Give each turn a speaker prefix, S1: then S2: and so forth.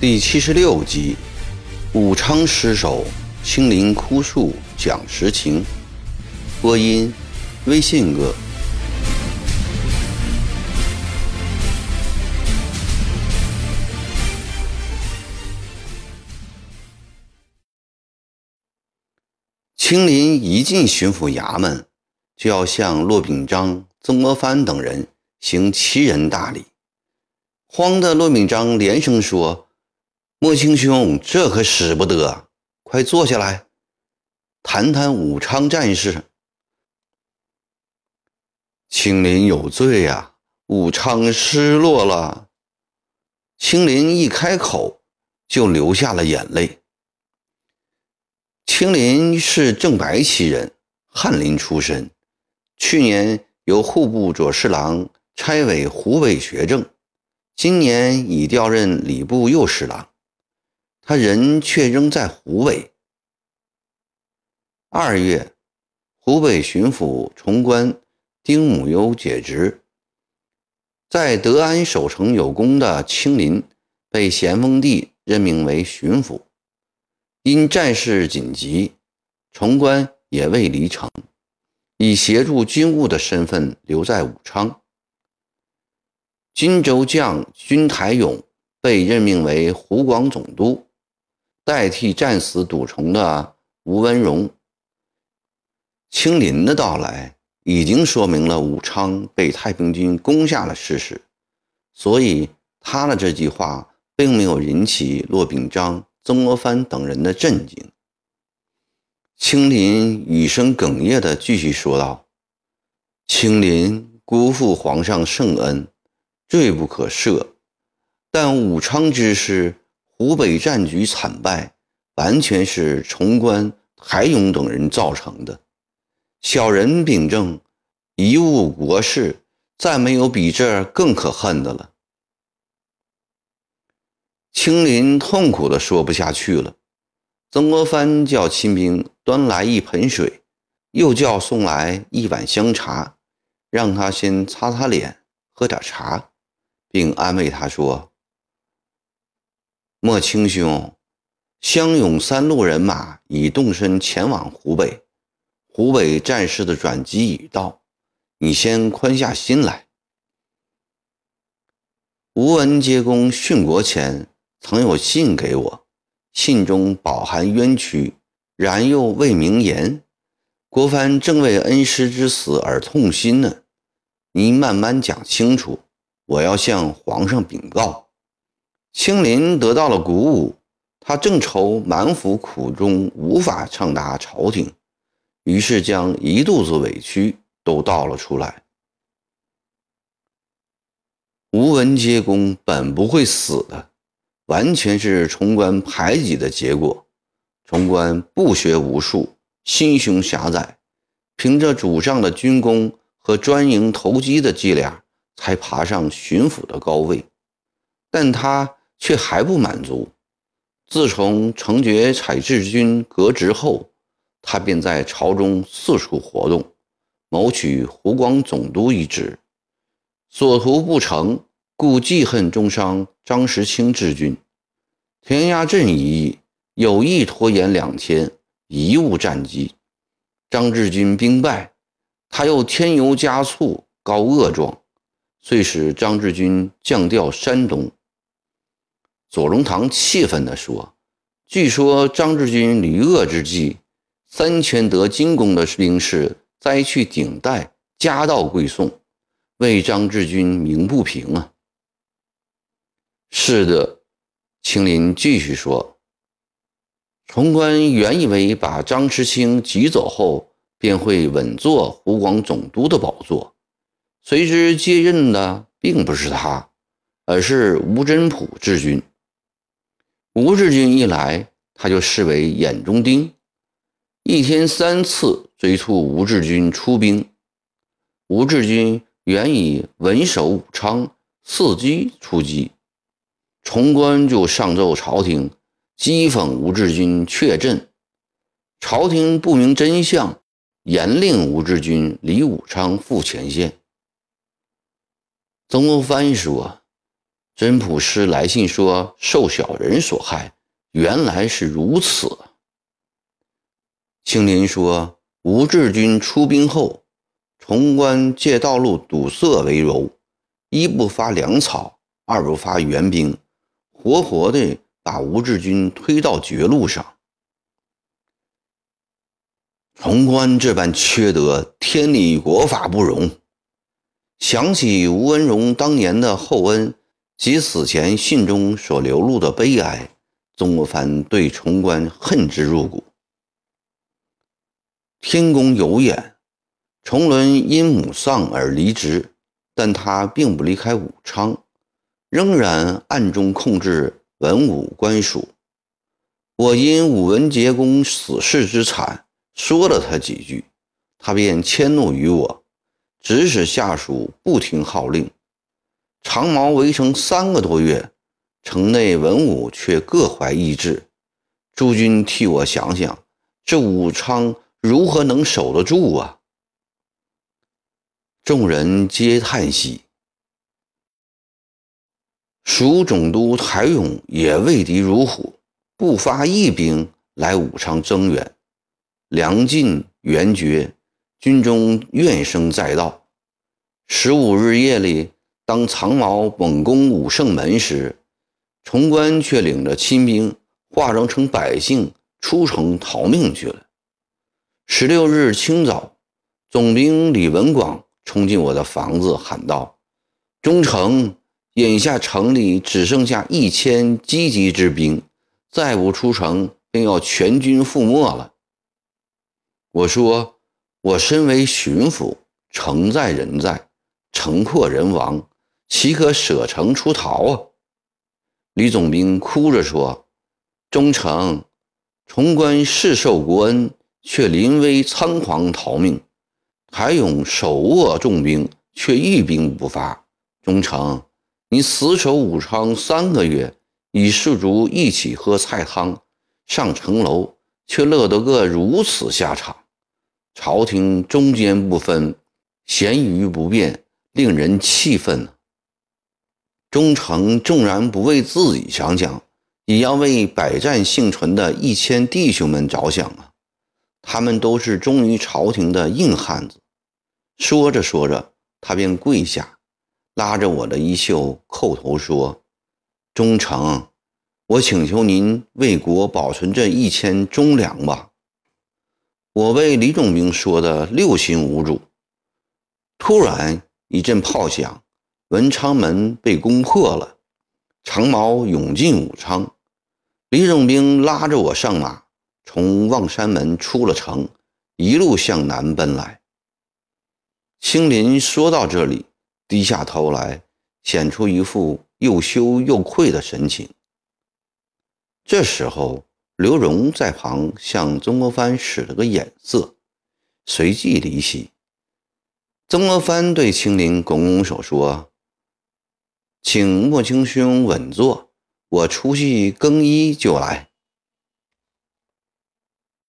S1: 第七十六集，武昌失守，青林枯树讲实情。播音：微信哥。青林一进巡抚衙门，就要向骆秉章、曾国藩等人行七人大礼。慌的骆秉章连声说。莫青兄，这可使不得！快坐下来，谈谈武昌战事。青林有罪呀，武昌失落了。青林一开口就流下了眼泪。青林是正白旗人，翰林出身，去年由户部左侍郎差委湖北学政，今年已调任礼部右侍郎。他人却仍在湖北。二月，湖北巡抚崇官丁母优解职，在德安守城有功的青林被咸丰帝任命为巡抚。因战事紧急，崇官也未离城，以协助军务的身份留在武昌。金州将军台勇被任命为湖广总督。代替战死赌城的吴文荣，青林的到来已经说明了武昌被太平军攻下了事实，所以他的这句话并没有引起骆秉章、曾国藩等人的震惊。青林语声哽咽地继续说道：“青林辜负皇上圣恩，罪不可赦，但武昌之事。”湖北战局惨败，完全是崇官、台勇等人造成的。小人秉正，贻误国事，再没有比这更可恨的了。青林痛苦的说不下去了。曾国藩叫亲兵端来一盆水，又叫送来一碗香茶，让他先擦擦脸，喝点茶，并安慰他说。莫青兄，湘勇三路人马已动身前往湖北，湖北战事的转机已到，你先宽下心来。吴文接公殉国前曾有信给我，信中饱含冤屈，然又未明言。国藩正为恩师之死而痛心呢，您慢慢讲清楚，我要向皇上禀告。青林得到了鼓舞，他正愁满腹苦衷无法畅达朝廷，于是将一肚子委屈都倒了出来。吴文接公本不会死的，完全是崇官排挤的结果。崇官不学无术，心胸狭窄，凭着祖上的军功和专营投机的伎俩，才爬上巡抚的高位，但他。却还不满足。自从成爵采志军革职后，他便在朝中四处活动，谋取湖广总督一职。所图不成，故记恨中伤张时清之军。田衙镇一役，有意拖延两天，贻误战机。张志军兵败，他又添油加醋，告恶状，遂使张志军降调山东。左宗棠气愤地说：“据说张志军屡恶之际，三千得金功的兵士灾去顶戴，夹道归宋，为张志军鸣不平啊！”是的，青林继续说：“崇官原以为把张时清挤走后，便会稳坐湖广总督的宝座，谁知接任的并不是他，而是吴真普治军。”吴志军一来，他就视为眼中钉，一天三次催促吴志军出兵。吴志军原以稳守武昌，伺机出击，崇官就上奏朝廷，讥讽吴志军怯阵。朝廷不明真相，严令吴志军离武昌赴前线。曾国藩说：“真普师来信说受小人所害，原来是如此。”青林说：“吴志军出兵后，潼关借道路堵塞为由，一不发粮草，二不发援兵，活活的把吴志军推到绝路上。”潼关这般缺德，天理国法不容。想起吴文荣当年的厚恩及死前信中所流露的悲哀，曾国藩对潼关恨之入骨。天公有眼，崇伦因母丧而离职，但他并不离开武昌，仍然暗中控制文武官署。我因武文杰公死事之惨。说了他几句，他便迁怒于我，指使下属不听号令。长毛围城三个多月，城内文武却各怀异志。诸君替我想想，这武昌如何能守得住啊？众人皆叹息。蜀总督台勇也畏敌如虎，不发一兵来武昌增援。粮尽援绝，军中怨声载道。十五日夜里，当长毛猛攻武胜门时，崇关却领着亲兵化妆成百姓出城逃命去了。十六日清早，总兵李文广冲进我的房子，喊道：“忠诚，眼下城里只剩下一千积极之兵，再不出城，便要全军覆没了。”我说：“我身为巡抚，城在人在，城破人亡，岂可舍城出逃啊？”李总兵哭着说：“忠诚，崇关世受国恩，却临危仓皇逃命；台勇手握重兵，却一兵不发。忠诚，你死守武昌三个月，与士卒一起喝菜汤，上城楼，却乐得个如此下场。”朝廷中间不分，咸鱼不变，令人气愤。忠诚纵然不为自己想想，也要为百战幸存的一千弟兄们着想啊！他们都是忠于朝廷的硬汉子。说着说着，他便跪下，拉着我的衣袖，叩头说：“忠诚，我请求您为国保存这一千忠良吧。”我为李总兵说的六心无主。突然一阵炮响，文昌门被攻破了，长矛涌进武昌。李总兵拉着我上马，从望山门出了城，一路向南奔来。青林说到这里，低下头来，显出一副又羞又愧的神情。这时候。刘荣在旁向曾国藩使了个眼色，随即离席。曾国藩对青林拱拱手说：“请莫青兄稳坐，我出去更衣就来。”